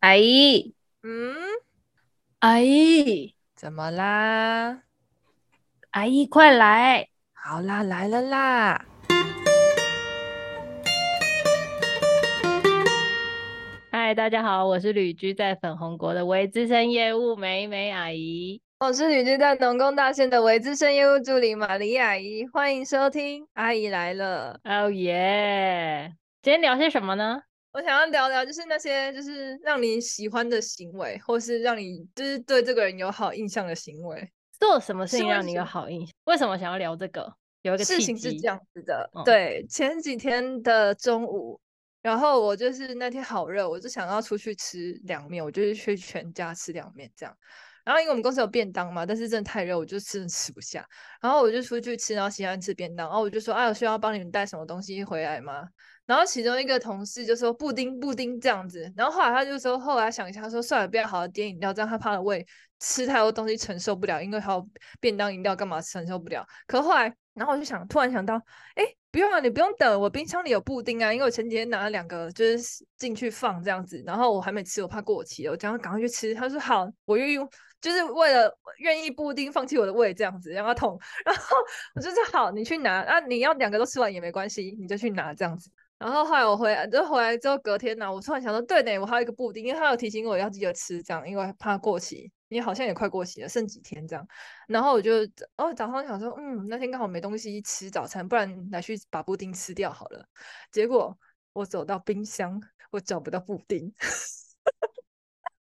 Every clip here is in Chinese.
阿姨，嗯，阿姨，怎么啦？阿姨，快来！好啦，来了啦！嗨，大家好，我是旅居在粉红国的微资深业务美美阿姨。我是旅居在农工大县的微资深业务助理玛丽阿姨。欢迎收听《阿姨来了》。哦耶！今天聊些什么呢？我想要聊聊，就是那些就是让你喜欢的行为，或是让你就是对这个人有好印象的行为。做什么事情让你有好印象？为什么想要聊这个？有一个事情是这样子的，嗯、对，前几天的中午，然后我就是那天好热，我就想要出去吃凉面，我就是去全家吃凉面这样。然后因为我们公司有便当嘛，但是真的太热，我就真的吃不下。然后我就出去吃，然后喜欢吃便当，然后我就说：“啊，我需要帮你们带什么东西回来吗？”然后其中一个同事就说布丁布丁这样子，然后后来他就说，后来想一下，他说算了，不要好好点饮料，这样他怕了胃吃太多东西承受不了，因为还有便当饮料干嘛承受不了。可后来，然后我就想，突然想到，哎，不用啊，你不用等，我冰箱里有布丁啊，因为我前几天拿了两个，就是进去放这样子，然后我还没吃，我怕过期，我叫他赶快去吃。他说好，我愿意，就是为了愿意布丁放弃我的胃这样子，让他痛。然后我就说好，你去拿啊，你要两个都吃完也没关系，你就去拿这样子。然后后来我回来，就回来之后隔天呢，我突然想说，对呢，我还有一个布丁，因为他有提醒我要记得吃，这样，因为怕过期，因为好像也快过期了，剩几天这样。然后我就哦早上想说，嗯，那天刚好没东西吃早餐，不然来去把布丁吃掉好了。结果我走到冰箱，我找不到布丁，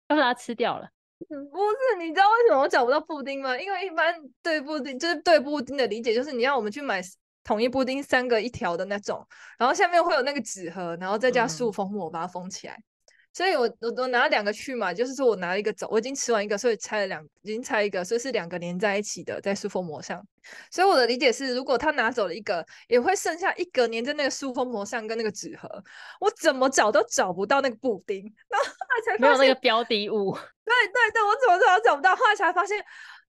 要把它吃掉了。嗯，不是，你知道为什么我找不到布丁吗？因为一般对布丁就是对布丁的理解就是你要我们去买。统一布丁三个一条的那种，然后下面会有那个纸盒，然后再加塑封膜把它封起来。嗯、所以我我我拿了两个去嘛，就是说我拿了一个走，我已经吃完一个，所以拆了两，已经拆一个，所以是两个连在一起的，在塑封膜上。所以我的理解是，如果他拿走了一个，也会剩下一个粘在那个塑封膜上跟那个纸盒。我怎么找都找不到那个布丁，然后后来才没有那个标的物。对对对，我怎么找都找不到，后来才发现。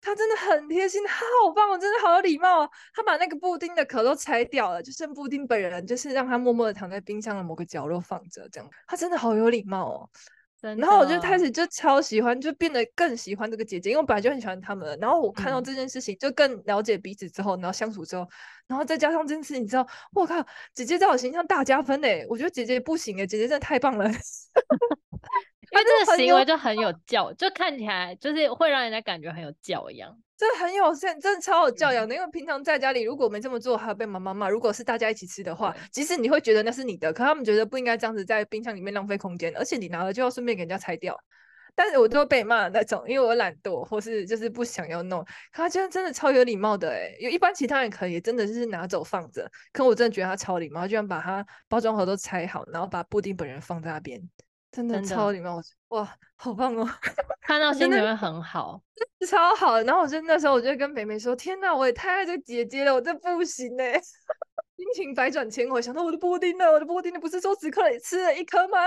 他真的很贴心，他好棒哦，真的好有礼貌哦。他把那个布丁的壳都拆掉了，就剩布丁本人，就是让他默默的躺在冰箱的某个角落放着，这样。他真的好有礼貌哦。然后我就开始就超喜欢，就变得更喜欢这个姐姐，因为我本来就很喜欢他们。然后我看到这件事情，就更了解彼此之后，然后相处之后，然后再加上这件事情，你知道，我靠，姐姐在我形象大加分嘞！我觉得姐姐不行哎，姐姐真的太棒了。因为这个行为就很有教，就看起来就是会让人家感觉很有教养，这很有现，真的超有教养的。因为平常在家里如果没这么做，还要被妈妈骂。如果是大家一起吃的话，即使你会觉得那是你的，可他们觉得不应该这样子在冰箱里面浪费空间，而且你拿了就要顺便给人家拆掉。但是我都会被骂那种，因为我懒惰或是就是不想要弄。可他真的真的超有礼貌的诶，有一般其他人可以真的就是拿走放着，可我真的觉得他超礼貌，居然把他包装盒都拆好，然后把布丁本人放在那边。真的超礼貌，哇，好棒哦！看到心情会很好，超好。然后我就那时候我就跟美美说：“天哪，我也太爱这个姐姐了，我这不行哎！” 心情百转千回，想到我的布丁呢，我的布丁呢，不是说只可以吃了一颗吗？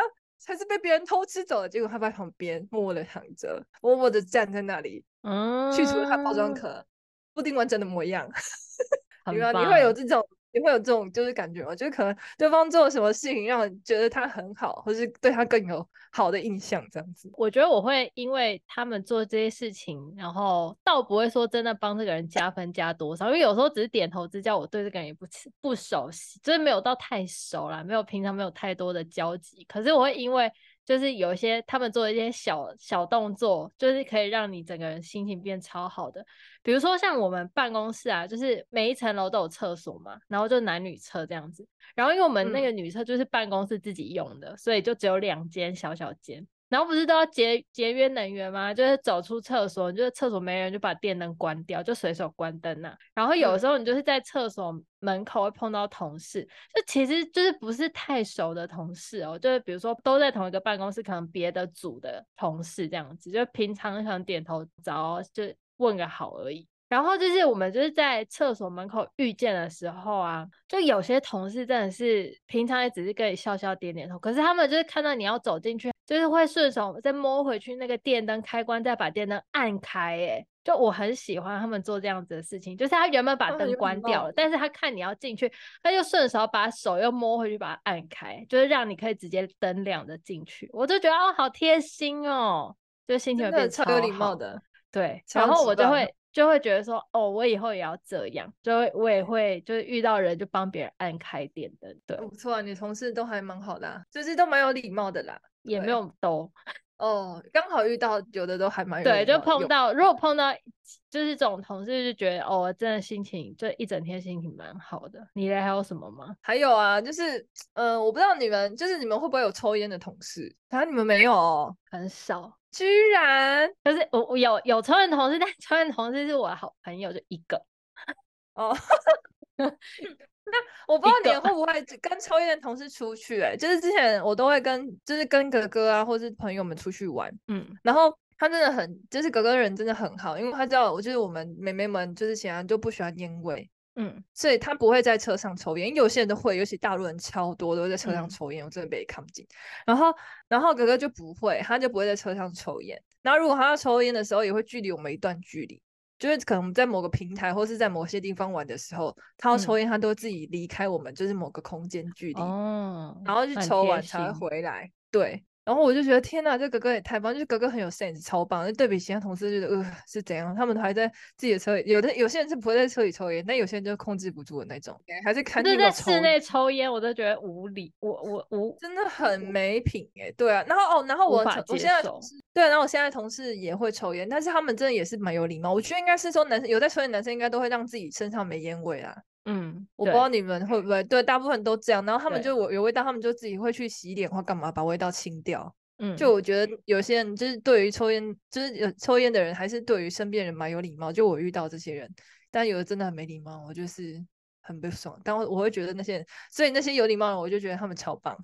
还是被别人偷吃走了？结果他在旁边默默的躺着，默默的站在那里，嗯，去除了它包装壳，布丁完整的模样。你会你会有这种。你会有这种就是感觉吗，就是可能对方做了什么事情让人觉得他很好，或是对他更有好的印象这样子。我觉得我会因为他们做这些事情，然后倒不会说真的帮这个人加分加多少，因为有时候只是点头之交，我对这个人也不不熟悉，就是没有到太熟啦，没有平常没有太多的交集。可是我会因为。就是有一些他们做的一些小小动作，就是可以让你整个人心情变超好的。比如说像我们办公室啊，就是每一层楼都有厕所嘛，然后就男女厕这样子。然后因为我们那个女厕就是办公室自己用的，嗯、所以就只有两间小小间。然后不是都要节节约能源吗？就是走出厕所，就是厕所没人就把电灯关掉，就随手关灯呐、啊。然后有时候你就是在厕所门口会碰到同事，嗯、就其实就是不是太熟的同事哦，就是比如说都在同一个办公室，可能别的组的同事这样子，就平常可能点头早就问个好而已。然后就是我们就是在厕所门口遇见的时候啊，就有些同事真的是平常也只是跟你笑笑点点头，可是他们就是看到你要走进去。就是会顺手再摸回去那个电灯开关，再把电灯按开。哎，就我很喜欢他们做这样子的事情，就是他原本把灯关掉了，但是他看你要进去，他就顺手把手又摸回去把它按开，就是让你可以直接灯亮着进去。我就觉得哦，好贴心哦，就心情会变超有礼貌的。对，然后我就会。就会觉得说，哦，我以后也要这样，就会我也会就是遇到人就帮别人按开电灯，对，不错啊，你同事都还蛮好的啊，就是都蛮有礼貌的啦，也没有都，哦，刚好遇到有的都还蛮有，对，就碰到如果碰到就是这种同事，就觉得哦，真的心情就一整天心情蛮好的。你嘞还有什么吗？还有啊，就是呃，我不知道你们就是你们会不会有抽烟的同事？啊，你们没有哦，很少。居然，可是我我有有抽烟同事，但抽烟同事是我的好朋友，就一个。哦，那我不知道你会不会跟抽烟的同事出去、欸？哎，就是之前我都会跟，就是跟哥哥啊，或是朋友们出去玩。嗯，然后他真的很，就是哥哥人真的很好，因为他知道我就是我们妹妹们，就是显然就不喜欢烟味。嗯，所以他不会在车上抽烟，因为有些人都会，尤其大陆人超多都会在车上抽烟，嗯、我真的被看不进。然后，然后哥哥就不会，他就不会在车上抽烟。然后，如果他要抽烟的时候，也会距离我们一段距离，就是可能在某个平台或是在某些地方玩的时候，他要抽烟，他都自己离开我们，就是某个空间距离，哦，然后去抽完才会回来。对。然后我就觉得天呐，这哥哥也太棒！就是哥哥很有 sense，超棒。就对比其他同事，觉得呃是怎样？他们还在自己的车里，有的有些人是不会在车里抽烟，但有些人就控制不住的那种，还是看。就在室内抽烟，我都觉得无理，我我我真的很没品哎。对啊，然后哦，然后我我现在对，然后我现在同事也会抽烟，但是他们真的也是蛮有礼貌。我觉得应该是说男生有在抽烟的男生应该都会让自己身上没烟味啊。嗯，我不知道你们会不会，对，大部分都这样。然后他们就我有味道，他们就自己会去洗脸或干嘛把味道清掉。嗯，就我觉得有些人就是对于抽烟，就是有抽烟的人，还是对于身边人蛮有礼貌。就我遇到这些人，但有的真的很没礼貌，我就是很不爽。但我我会觉得那些人，所以那些有礼貌的人，我就觉得他们超棒，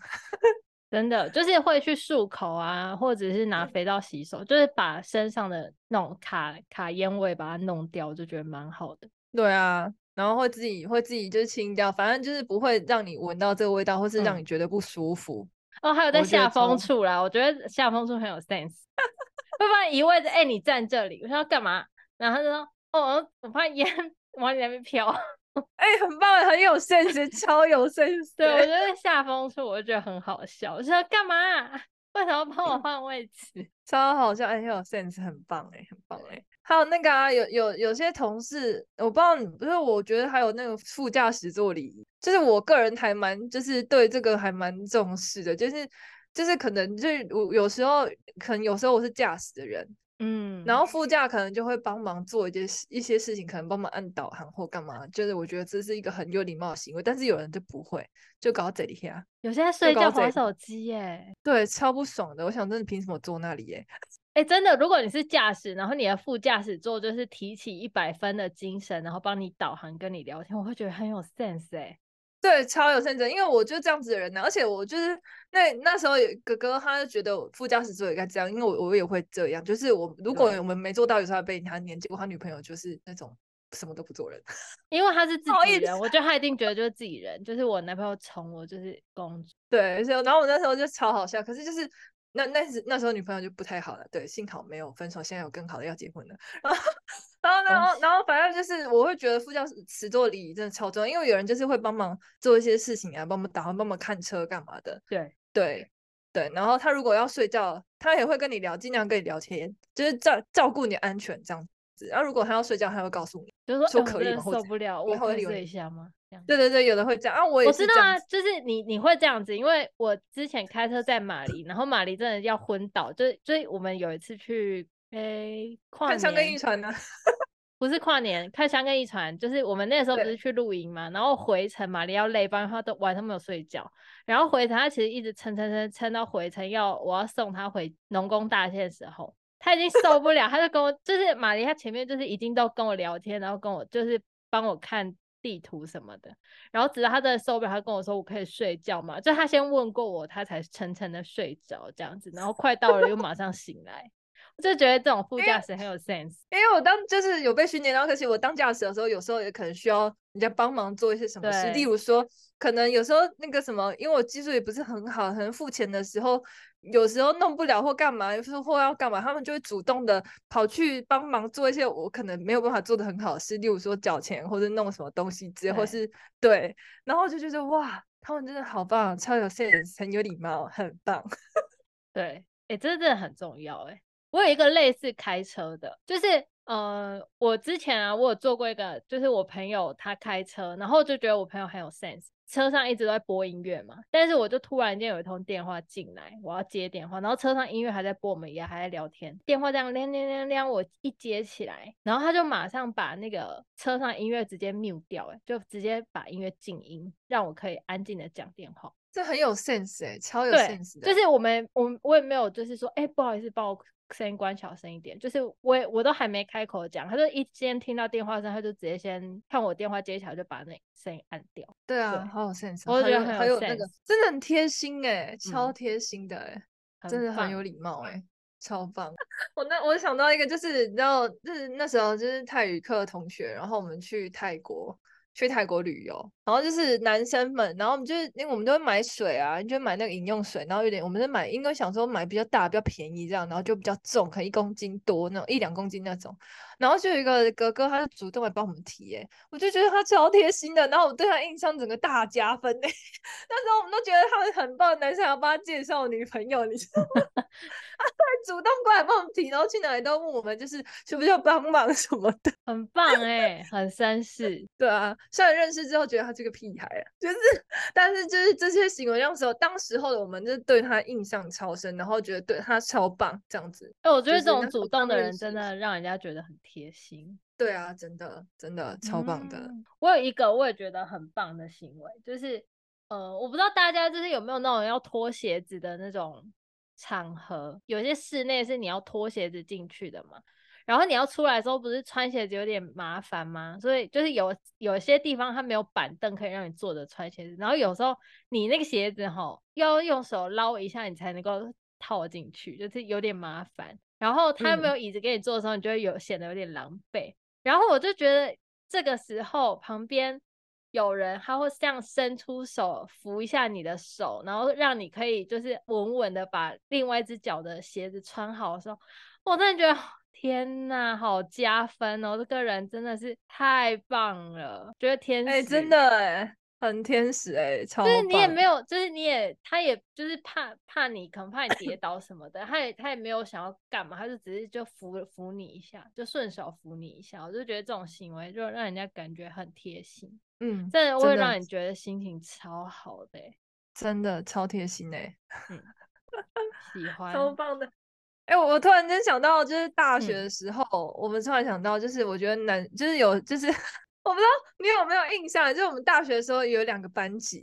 真的就是会去漱口啊，或者是拿肥皂洗手，就是把身上的那种卡卡烟味把它弄掉，我就觉得蛮好的。对啊，然后会自己会自己就是清掉，反正就是不会让你闻到这个味道，或是让你觉得不舒服。嗯哦，还有在下风处啦，我觉得下风处很有 sense。会不会一味子，哎，你站这里，我说要干嘛？然后他就说，哦，我怕烟 往你那边飘。哎、欸，很棒，很有 sense，超有 sense。对，我觉得下风处，我就觉得很好笑。我说干嘛？为什么要帮我换位置？超好笑，哎，很有 sense，很棒，哎，很棒，哎。还有那个啊，有有有些同事，我不知道，不是，我觉得还有那个副驾驶座礼仪，就是我个人还蛮，就是对这个还蛮重视的，就是就是可能就是我有时候可能有时候我是驾驶的人，嗯，然后副驾可能就会帮忙做一些一些事情，可能帮忙按导航或干嘛，就是我觉得这是一个很有礼貌的行为，但是有人就不会，就搞到这里呀，有些在睡觉玩手机耶，对，超不爽的，我想真的凭什么坐那里耶？哎，真的，如果你是驾驶，然后你的副驾驶座就是提起一百分的精神，然后帮你导航、跟你聊天，我会觉得很有 sense 哎。对，超有 sense，因为我就这样子的人呢，而且我就是那那时候哥哥他就觉得副驾驶座也该这样，因为我我也会这样，就是我如果我们没做到，有时候被他黏，结果他女朋友就是那种什么都不做人，因为他是自己人，我觉得他一定觉得就是自己人，就是我男朋友宠我就是公主，对，所以然后我那时候就超好笑，可是就是。那那时那时候女朋友就不太好了，对，幸好没有分手，现在有更好的要结婚了。然 后然后然后然后反正就是我会觉得副驾驶座礼仪真的超重要，因为有人就是会帮忙做一些事情啊，帮忙导航、帮忙看车干嘛的。对对对，然后他如果要睡觉，他也会跟你聊，尽量跟你聊天，就是照照顾你安全这样子。然后如果他要睡觉，他会告诉你，就是说，说可？受不了，我可以睡一下吗？对对对，有的会这样啊，我也我知道啊，就是你你会这样子，因为我之前开车在马里，然后马里真的要昏倒，就所以我们有一次去诶跨年，看香根一船呢，不是跨年，看香跟一船，就是我们那时候不是去露营嘛，然后回程马里要累，不然他都晚上没有睡觉，然后回程他其实一直撑撑撑撑到回程要我要送他回农工大县的时候，他已经受不了，他就跟我就是马里他前面就是已经都跟我聊天，然后跟我就是帮我看。地图什么的，然后直到他的手表，他跟我说我可以睡觉嘛，就他先问过我，他才沉沉的睡着这样子，然后快到了又马上醒来，我就觉得这种副驾驶很有 sense，因为我当就是有被训练，然后可是我当驾驶的时候，有时候也可能需要人家帮忙做一些什么事，例如说，可能有时候那个什么，因为我技术也不是很好，可能付钱的时候，有时候弄不了或干嘛，有时候或要干嘛，他们就会主动的跑去帮忙做一些我可能没有办法做的很好的事，例如说缴钱或者弄什么东西之类，或是对，然后就觉得哇，他们真的好棒，超有 sense，很有礼貌，很棒。对，哎、欸，这真的很重要，哎，我有一个类似开车的，就是。呃，我之前啊，我有做过一个，就是我朋友他开车，然后就觉得我朋友很有 sense，车上一直都在播音乐嘛，但是我就突然间有一通电话进来，我要接电话，然后车上音乐还在播，我们也还在聊天，电话这样亮亮亮亮，我一接起来，然后他就马上把那个车上音乐直接 mute 掉，哎，就直接把音乐静音，让我可以安静的讲电话，这很有 sense 哎、欸，超有 sense 的，就是我们我我也没有就是说，哎、欸，不好意思，帮我。声音关小声一点，就是我也我都还没开口讲，他就一先听到电话声，他就直接先看我电话接起来，就把那声音按掉。对啊，对好有 sense，我觉得很有，很有那个，真的很贴心哎、欸，超贴心的哎、欸，真的很有礼貌哎、欸，超棒。我那我想到一个，就是你知道，就是那时候就是泰语课同学，然后我们去泰国。去泰国旅游，然后就是男生们，然后我们就是因为我们都会买水啊，就买那个饮用水，然后有点我们是买，应该想说买比较大、比较便宜这样，然后就比较重，可能一公斤多那种，一两公斤那种。然后就有一个哥哥，他就主动来帮我们提，哎，我就觉得他超贴心的，然后我对他印象整个大加分哎。那时候我们都觉得他们很棒，男生要帮他介绍女朋友，你知道吗？他还主动过来帮我们提，然后去哪里都问我们，就是需不需要帮忙什么的，很棒哎，很绅士。对啊，虽然认识之后觉得他是个屁孩啊，就是，但是就是这些行为，那时候当时候的我们就对他印象超深，然后觉得对他超棒这样子。哎，我觉得这种主动的人真的让人家觉得很。贴心，对啊，真的真的超棒的。嗯。我有一个我也觉得很棒的行为，就是呃，我不知道大家就是有没有那种要脱鞋子的那种场合，有些室内是你要脱鞋子进去的嘛，然后你要出来的时候不是穿鞋子有点麻烦吗？所以就是有有些地方它没有板凳可以让你坐着穿鞋子，然后有时候你那个鞋子吼要用手捞一下你才能够套进去，就是有点麻烦。然后他又没有椅子给你坐的时候，嗯、你就会有显得有点狼狈。然后我就觉得这个时候旁边有人，他会这样伸出手扶一下你的手，然后让你可以就是稳稳的把另外一只脚的鞋子穿好的时候，我真的觉得天呐，好加分哦！这个人真的是太棒了，觉得天使，哎，真的哎。很天使哎、欸，超就是你也没有，就是你也，他也就是怕怕你，可能怕你跌倒什么的，他也他也没有想要干嘛，他就只是就扶扶你一下，就顺手扶你一下，我就觉得这种行为就让人家感觉很贴心，嗯，真的会让你觉得心情超好的、欸，真的超贴心哎、欸，嗯，喜欢，超棒的，哎、欸，我我突然间想到，就是大学的时候，嗯、我们突然想到，就是我觉得男就是有就是。我不知道你有没有印象，就是我们大学的时候有两个班级，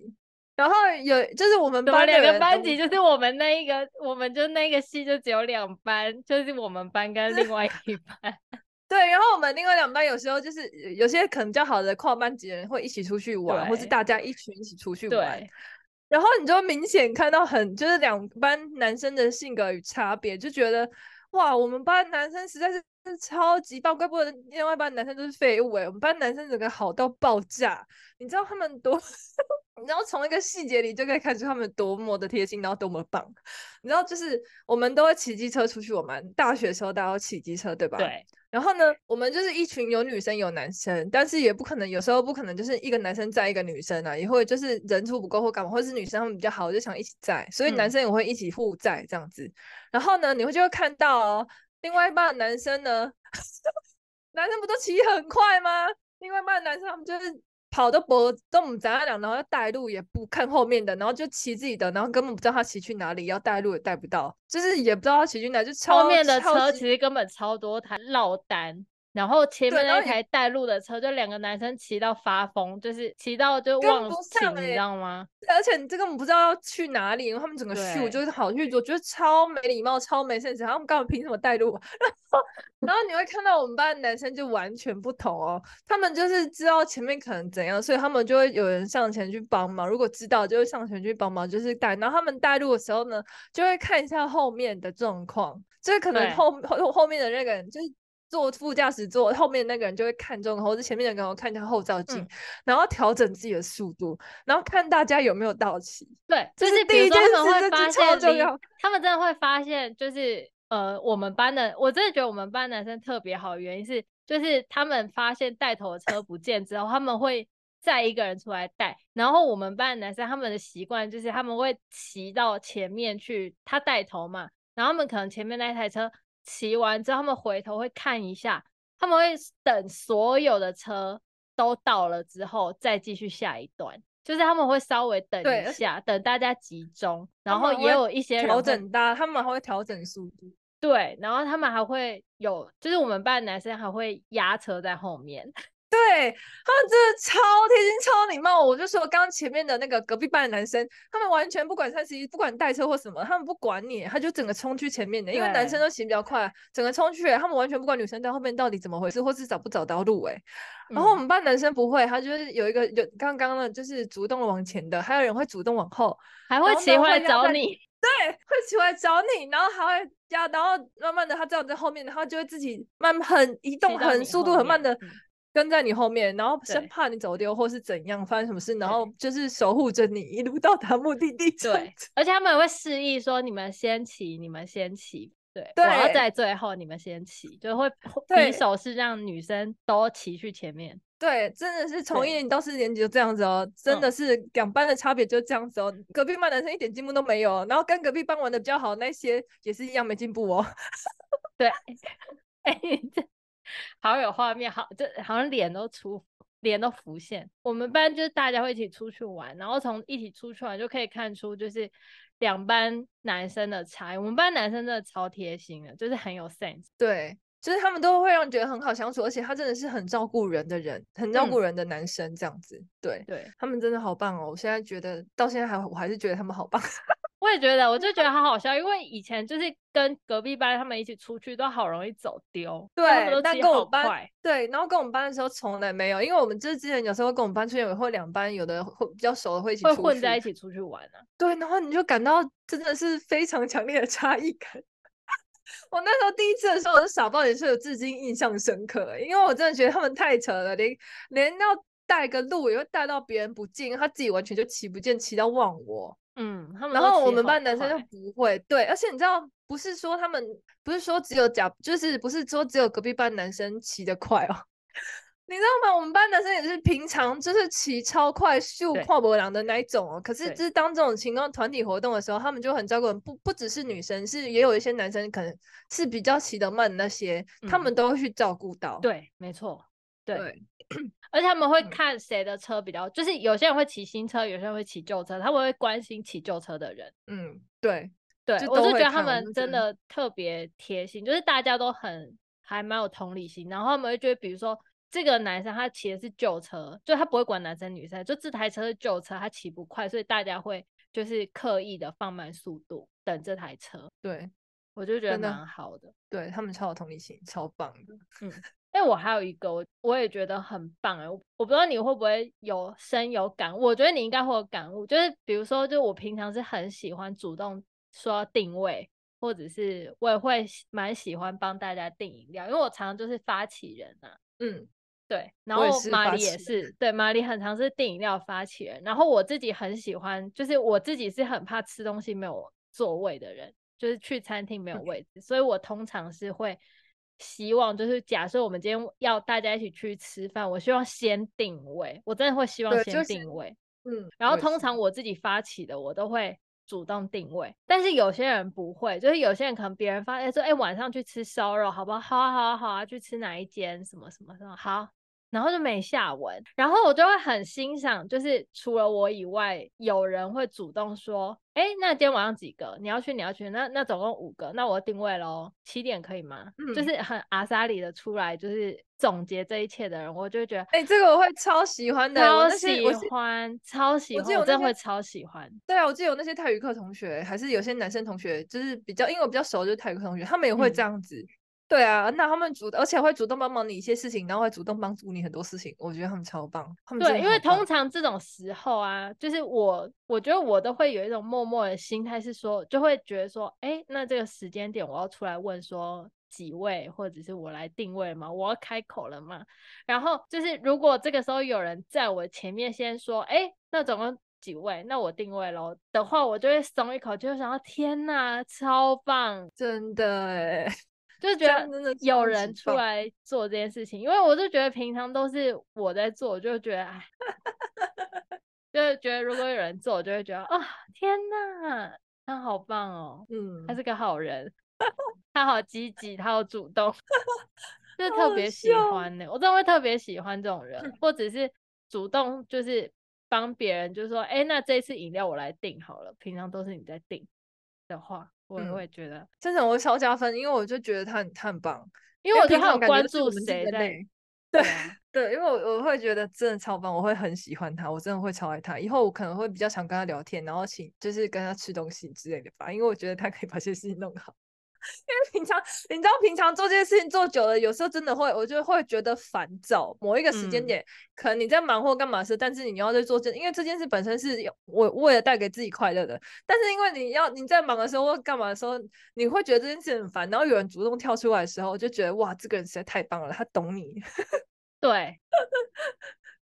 然后有就是我们班两个班级，就是我们那一个，我们就那个系就只有两班，就是我们班跟另外一班。对，然后我们另外两班有时候就是有些可能较好的跨班级的人会一起出去玩，或是大家一群一起出去玩。然后你就明显看到很就是两班男生的性格与差别，就觉得哇，我们班男生实在是。超级棒，怪不得另外一班男生都是废物哎！我们班男生整个好到爆炸，你知道他们多，你知道从一个细节里就可以看出他们多么的贴心，然后多么棒。你知道，就是我们都会骑机车出去玩嘛，大学的时候大家都骑机车，对吧？对。然后呢，我们就是一群有女生有男生，但是也不可能，有时候不可能就是一个男生载一个女生啊，也会就是人数不够或干嘛，或者是女生他们比较好，就想一起载，所以男生也会一起互载这样子。嗯、然后呢，你会就会看到哦。另外一半的男生呢？男生不都骑很快吗？另外一半的男生他们就是跑都不都不眨两，然后要带路也不看后面的，然后就骑自己的，然后根本不知道他骑去哪里，要带路也带不到，就是也不知道他骑去哪，就超后面的车其实根本超多台落单。然后前面那台带路的车，就两个男生骑到发疯，就是骑到就忘情，欸、你知道吗？而且你这个不知道要去哪里，因为他们整个秀就是好去，我觉得超没礼貌、超没 sense。他们刚刚凭什么带路？然后，然后你会看到我们班的男生就完全不同哦，他们就是知道前面可能怎样，所以他们就会有人上前去帮忙。如果知道，就会上前去帮忙，就是带。然后他们带路的时候呢，就会看一下后面的状况，就是可能后后后面的那个人就是。坐副驾驶座后面那个人就会看中，或者前面的人我看一下后照镜，嗯、然后调整自己的速度，然后看大家有没有到齐。对，就是第一件事，他们会发现超重要。他们真的会发现，就是呃，我们班的，我真的觉得我们班男生特别好，原因是就是他们发现带头的车不见之后，他们会再一个人出来带。然后我们班的男生他们的习惯就是他们会骑到前面去，他带头嘛，然后他们可能前面那台车。骑完之后，他们回头会看一下，他们会等所有的车都到了之后，再继续下一段。就是他们会稍微等一下，等大家集中，然后也有一些人调整大，他们还会调整速度。对，然后他们还会有，就是我们班男生还会压车在后面。对，他们真的超贴心、超礼貌。我就说，刚刚前面的那个隔壁班的男生，他们完全不管三十一，不管带车或什么，他们不管你，他就整个冲去前面的。因为男生都骑比较快，整个冲去，他们完全不管女生在后面到底怎么回事，或是找不找到路。哎，然后我们班男生不会，他就是有一个有刚刚的，就是主动往前的，还有人会主动往后，还会骑回来找你。对，会起回来找你，然后还会加，然后慢慢的他这样在后面，然后就会自己慢慢很移动，很速度很慢的。跟在你后面，然后生怕你走丢或是怎样发生什么事，然后就是守护着你一路到达目的地。对，而且他们也会示意说：“你们先骑，你们先骑。”对，对，然后在最后你们先骑，就会比手是让女生都骑去前面。对，真的是从一年级到四年级就这样子哦，真的是两班的差别就这样子哦。嗯、隔壁班男生一点进步都没有，然后跟隔壁班玩的比较好那些也是一样没进步哦。对，哎、欸，这。好有画面，好，就好像脸都出，脸都浮现。我们班就是大家会一起出去玩，然后从一起出去玩就可以看出，就是两班男生的差异。我们班男生真的超贴心的，就是很有 sense。对，就是他们都会让你觉得很好相处，而且他真的是很照顾人的人，很照顾人的男生这样子。嗯、对，对他们真的好棒哦！我现在觉得到现在还我还是觉得他们好棒。我也觉得，我就觉得好好笑，因为以前就是跟隔壁班他们一起出去，都好容易走丢。对，但跟我们班对，然后跟我们班的时候从来没有，因为我们就是之前有时候跟我们班出现，会两班有的会比较熟的会一起会混在一起出去玩啊。对，然后你就感到真的是非常强烈的差异感。我那时候第一次的时候，我是傻爆也，是有至今印象深刻，因为我真的觉得他们太扯了，连连要带个路也会带到别人不进，他自己完全就骑不见，骑到忘我。嗯，然后我们班男生就不会，对，而且你知道，不是说他们不是说只有假，就是不是说只有隔壁班男生骑得快哦，你知道吗？我们班男生也是平常就是骑超快、秀跨博狼的那一种哦。可是就是当这种情况团体活动的时候，他们就很照顾人，不不只是女生，是也有一些男生可能是比较骑得慢的那些，嗯，他们都会去照顾到。对，没错，对。对而且他们会看谁的车比较，嗯、就是有些人会骑新车，有些人会骑旧车，他们会关心骑旧车的人。嗯，对，对，就我就觉得他们真的特别贴心，就是大家都很还蛮有同理心，然后他们会觉得，比如说这个男生他骑的是旧车，就他不会管男生女生，就这台车是旧车，他骑不快，所以大家会就是刻意的放慢速度等这台车。对，我就觉得蛮好的，的对他们超有同理心，超棒的。嗯。哎，我还有一个，我我也觉得很棒哎，我我不知道你会不会有深有感悟，我觉得你应该会有感悟，就是比如说，就我平常是很喜欢主动说定位，或者是我也会蛮喜欢帮大家订饮料，因为我常常就是发起人呐、啊，嗯，对，然后玛丽也是，对，玛丽很常是订饮料发起人，然后我自己很喜欢，就是我自己是很怕吃东西没有座位的人，就是去餐厅没有位置.所以我通常是会。希望就是假设我们今天要大家一起去吃饭，我希望先定位，我真的会希望先定位，就是、嗯，然后通常我自己发起的，我都会主动定位，但是有些人不会，就是有些人可能别人发现说，哎、欸，晚上去吃烧肉，好不好？好啊，好啊，好啊，去吃哪一间？什么什么什么？好。然后就没下文，然后我就会很欣赏，就是除了我以外，有人会主动说，哎，那今天晚上几个？你要去，你要去，那那总共五个，那我定位喽，七点可以吗？嗯，就是很阿莎里的出来，就是总结这一切的人，我就觉得，哎，这个我会超喜欢的，超喜欢，超喜欢，我，我真的会超喜欢。对啊，我记得有那些泰语课同学，还是有些男生同学，就是比较，因为我比较熟，就是泰语课同学，他们也会这样子。嗯对啊，那他们主，而且会主动帮忙你一些事情，然后会主动帮助你很多事情，我觉得他们超棒。他们对，因为通常这种时候啊，就是我，我觉得我都会有一种默默的心态，是说，就会觉得说，哎，那这个时间点我要出来问说几位，或者是我来定位吗？我要开口了吗？然后就是如果这个时候有人在我前面先说，哎，那总共几位？那我定位喽的话，我就会松一口气，就想到天哪，超棒，真的哎。就觉得有人出来做这件事情，因为我就觉得平常都是我在做，就觉得哎，就是觉得如果有人做，我就会觉得啊、哦，天哪，他好棒哦，嗯，他是个好人，他好积极，他好主动，就是特别喜欢呢。我真的会特别喜欢这种人，或者是主动就是帮别人，就是说，哎，那这次饮料我来订好了，平常都是你在订的话。我也会觉得，真的我超加分，因为我就觉得他很他很棒，因为我觉得他有关注谁在，对对，因为我我会觉得真的超棒，我会很喜欢他，我真的会超爱他，以后我可能会比较常跟他聊天，然后请就是跟他吃东西之类的吧，因为我觉得他可以把这些事情弄好。因为平常你知道，平常做这件事情做久了，有时候真的会，我就会觉得烦躁。某一个时间点，嗯、可能你在忙或干嘛事，但是你要在做这，因为这件事本身是我为了带给自己快乐的。但是因为你要你在忙的时候或干嘛的时候，你会觉得这件事很烦。然后有人主动跳出来的时候，我就觉得哇，这个人实在太棒了，他懂你。对。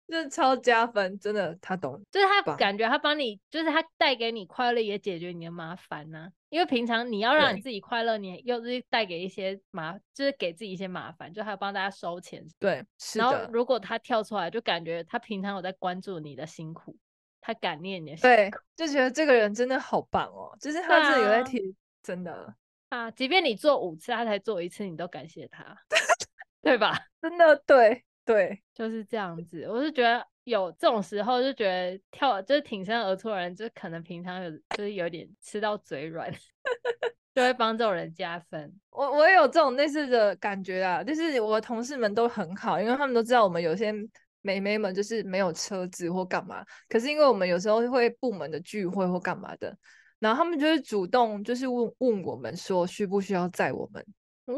就是超加分，真的，他懂，就是他感觉他帮你，就是他带给你快乐，也解决你的麻烦呢、啊。因为平常你要让你自己快乐，你又是带给一些麻，就是给自己一些麻烦，就还要帮大家收钱。对，是的。然后如果他跳出来，就感觉他平常有在关注你的辛苦，他感念你的辛苦，对，就觉得这个人真的好棒哦，就是他自己有在提，啊、真的啊，即便你做五次，他才做一次，你都感谢他，对吧？真的对。对，就是这样子。我是觉得有这种时候，就觉得跳就是挺身而出的人，就可能平常有就是有点吃到嘴软，就会帮这种人加分。我我也有这种类似的感觉啊，就是我的同事们都很好，因为他们都知道我们有些妹妹们就是没有车子或干嘛，可是因为我们有时候会部门的聚会或干嘛的，然后他们就会主动就是问问我们说需不需要载我们。嗯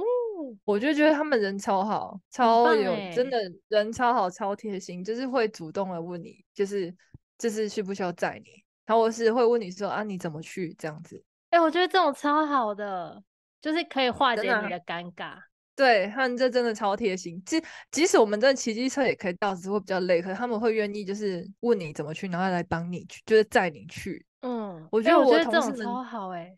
我就觉得他们人超好，超有真的人超好，超贴心，就是会主动的问你，就是这次需不需要载你，然后我是会问你说啊你怎么去这样子。哎、欸，我觉得这种超好的，就是可以化解你的尴尬。对，他们这真的超贴心，即即使我们真的骑机车也可以到，只是会比较累，可是他们会愿意就是问你怎么去，然后来帮你去，就是载你去。嗯，我觉得我觉得这种超好哎、欸。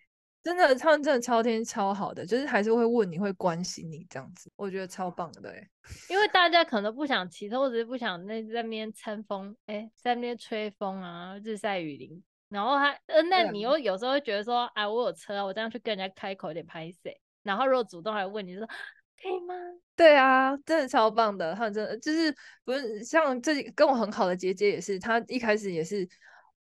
真的，他们真的超天超好的，就是还是会问你会关心你这样子，我觉得超棒的哎。因为大家可能不想骑车，或者是不想那在那边吹风，哎、欸，在那边吹风啊，日晒雨淋，然后他，呃，那你又有时候会觉得说，哎、啊，我有车啊，我这样去跟人家开口有点拍谁。然后如果主动来问你说，可以吗？对啊，真的超棒的，他们真的就是不是像这跟我很好的姐姐也是，她一开始也是。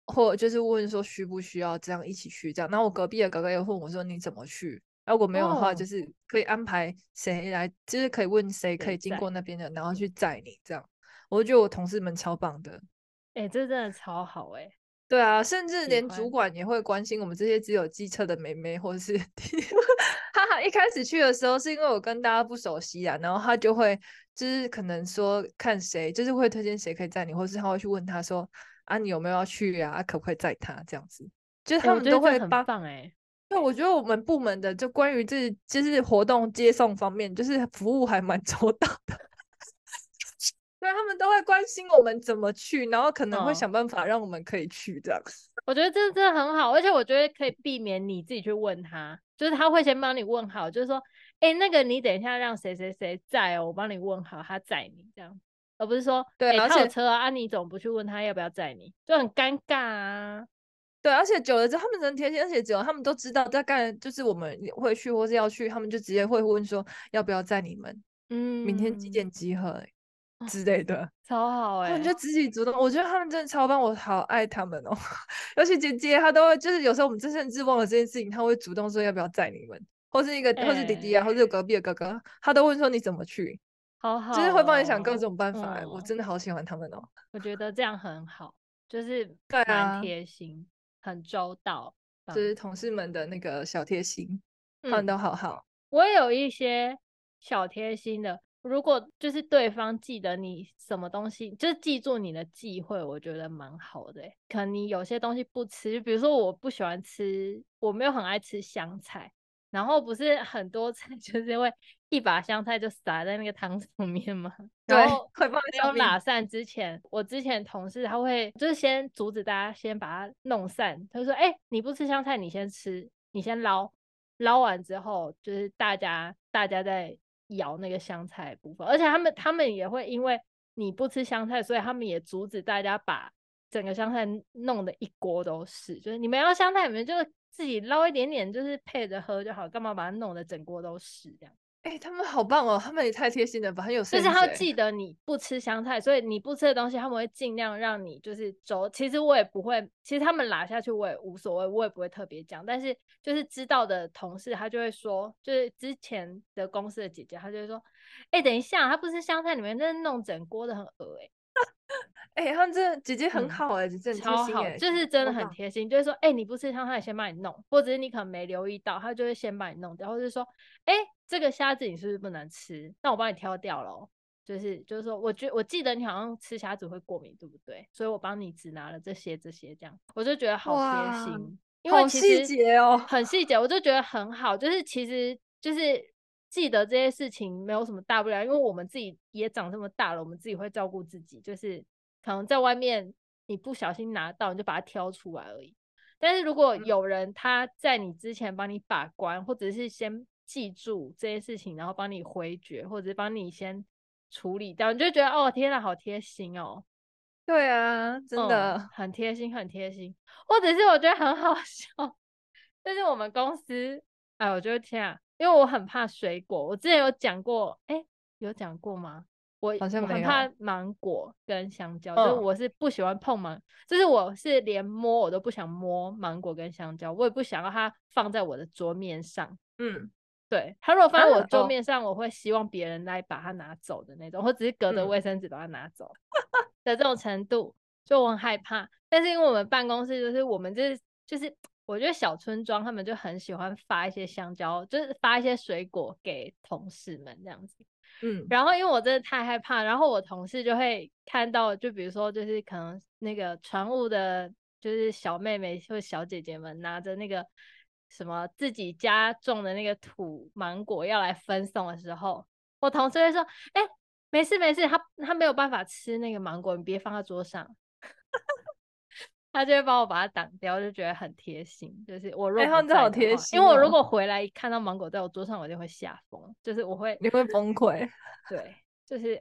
或就是问说需不需要这样一起去这样，然后我隔壁的哥哥又问我说你怎么去？如果没有的话，就是可以安排谁来，就是可以问谁可以经过那边的，然后去载你这样。我就觉得我同事们超棒的，哎、欸，这真的超好哎、欸。对啊，甚至连主管也会关心我们这些只有机车的妹妹，或者是哈哈。一开始去的时候是因为我跟大家不熟悉啊，然后他就会就是可能说看谁，就是会推荐谁可以载你，或是他会去问他说。啊，你有没有要去呀？啊，可不可以载他这样子？就是他们都会帮放哎。对，我觉得我们部门的就关于这就是活动接送方面，就是服务还蛮 周到的。对，他们都会关心我们怎么去，然后可能会想办法让我们可以去这样。哦。我觉得这真的很好，而且我觉得可以避免你自己去问他，就是他会先帮你问好，就是说，哎，那个你等一下让谁谁谁载哦，我帮你问好，他载你这样。而不是说，对，欸、他有车啊，啊你总不去问他要不要载你，就很尴尬啊。对，而且久了之后，他们真的贴心，而且只有他们都知道大概就是我们会去或是要去，他们就直接会问说要不要载你们，嗯，明天几点集合、之类的，超好哎、欸，他们就自己主动，我觉得他们真的超棒，我好爱他们哦。尤其姐姐，她都会就是有时候我们甚至忘了这件事情，她会主动说要不要载你们，或是一个、欸、或是弟弟啊，或是隔壁的哥哥，他都问说你怎么去。好好、哦，就是会帮你想各种办法、嗯，我真的好喜欢他们哦。我觉得这样很好，就是蛮贴心、啊，很周到，就是同事们的那个小贴心，他们都好好。我也有一些小贴心的。如果就是对方记得你什么东西，就是记住你的忌讳，我觉得蛮好的。可能你有些东西不吃，比如说我不喜欢吃，我没有很爱吃香菜，然后不是很多菜 就是因为一把香菜就撒在那个汤 上面嘛。对，然后。没有打散之前，我之前同事他会就是先阻止大家先把它弄散，他就说：“哎、欸，你不吃香菜，你先吃，你先捞，捞完之后就是大家大家再。”咬那个香菜部分，而且他们他们也会因为你不吃香菜，所以他们也阻止大家把整个香菜弄得一锅都是。就是你们要香菜，你们就自己捞一点点，就是配着喝就好，干嘛把它弄得整锅都是这样？哎、欸，他们好棒哦，他们也太贴心了吧，很有。就是他记得你不吃香菜，所以你不吃的东西，他们会尽量让你就是走。其实我也不会，其实他们拉下去我也无所谓，我也不会特别讲。但是就是知道的同事，他就会说，就是之前的公司的姐姐，他就会说，哎、欸，等一下，他不吃香菜，里面真的弄整锅的很恶哎。哎、欸，他们这姐姐很好哎、欸，姐、嗯、超好，就是真的很贴心，就是说，哎、欸，你不吃汤，他也，先帮你弄，或者是你可能没留意到，他就会先帮你弄掉，或者是说，哎、欸，这个虾子你是不是不能吃？那我帮你挑掉喽。就是就是说，我觉我记得你好像吃虾子会过敏，对不对？所以我帮你只拿了这些这些，这样我就觉得好贴心，因为其实细节哦，很细节，我就觉得很好，就是其实就是。记得这些事情没有什么大不了，因为我们自己也长这么大了，我们自己会照顾自己。就是可能在外面你不小心拿到，你就把它挑出来而已。但是如果有人他在你之前帮你把关，或者是先记住这些事情，然后帮你回绝，或者是帮你先处理掉，你就觉得哦，天哪，好贴心哦。对啊，真的、嗯、很贴心，很贴心。或者是我觉得很好笑，就是我们公司，哎，我觉得天啊。因为我很怕水果，我之前有讲过，哎、欸，有讲过吗？我好像我很怕芒果跟香蕉，就是我是不喜欢碰芒，就是我是连摸我都不想摸芒果跟香蕉，我也不想要它放在我的桌面上。嗯，对，它如果放在我桌面上，我会希望别人来把它拿走的那种，或只是隔着卫生纸把它拿走的这种程度，就我很害怕。但是因为我们办公室就是我们就是就是。我觉得小村庄他们就很喜欢发一些香蕉，就是发一些水果给同事们这样子。嗯，然后因为我真的太害怕，然后我同事就会看到，就比如说就是可能那个船务的，就是小妹妹或小姐姐们拿着那个什么自己家种的那个土芒果要来分送的时候，我同事会说：“哎，没事没事，他他没有办法吃那个芒果，你别放在桌上。”他就会帮我把它挡掉，就觉得很贴心。就是我如果不在的话，欸、因为我如果回来一看到芒果在我桌上，我就会吓疯，就是我会你会崩溃。对，就是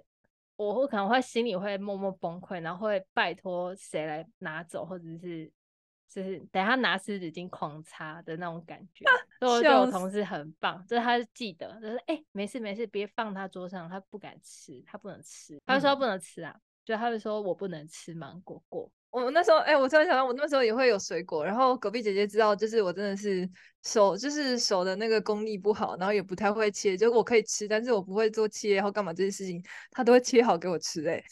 我会可能会心里会默默崩溃，然后会拜托谁来拿走，或者是就是等下拿湿纸巾狂擦的那种感觉。所以我觉得我同事很棒，就是他记得，就是哎、欸、没事没事，别放他桌上，他不敢吃，他不能吃。他就说他不能吃啊，嗯、就他就说我不能吃芒果过。我那时候，哎、我突然想到，我那时候也会有水果，然后隔壁姐姐知道，就是我真的是手，就是手的那个功力不好，然后也不太会切，就我可以吃，但是我不会做切，然后干嘛这些事情，他都会切好给我吃、欸，哎、啊，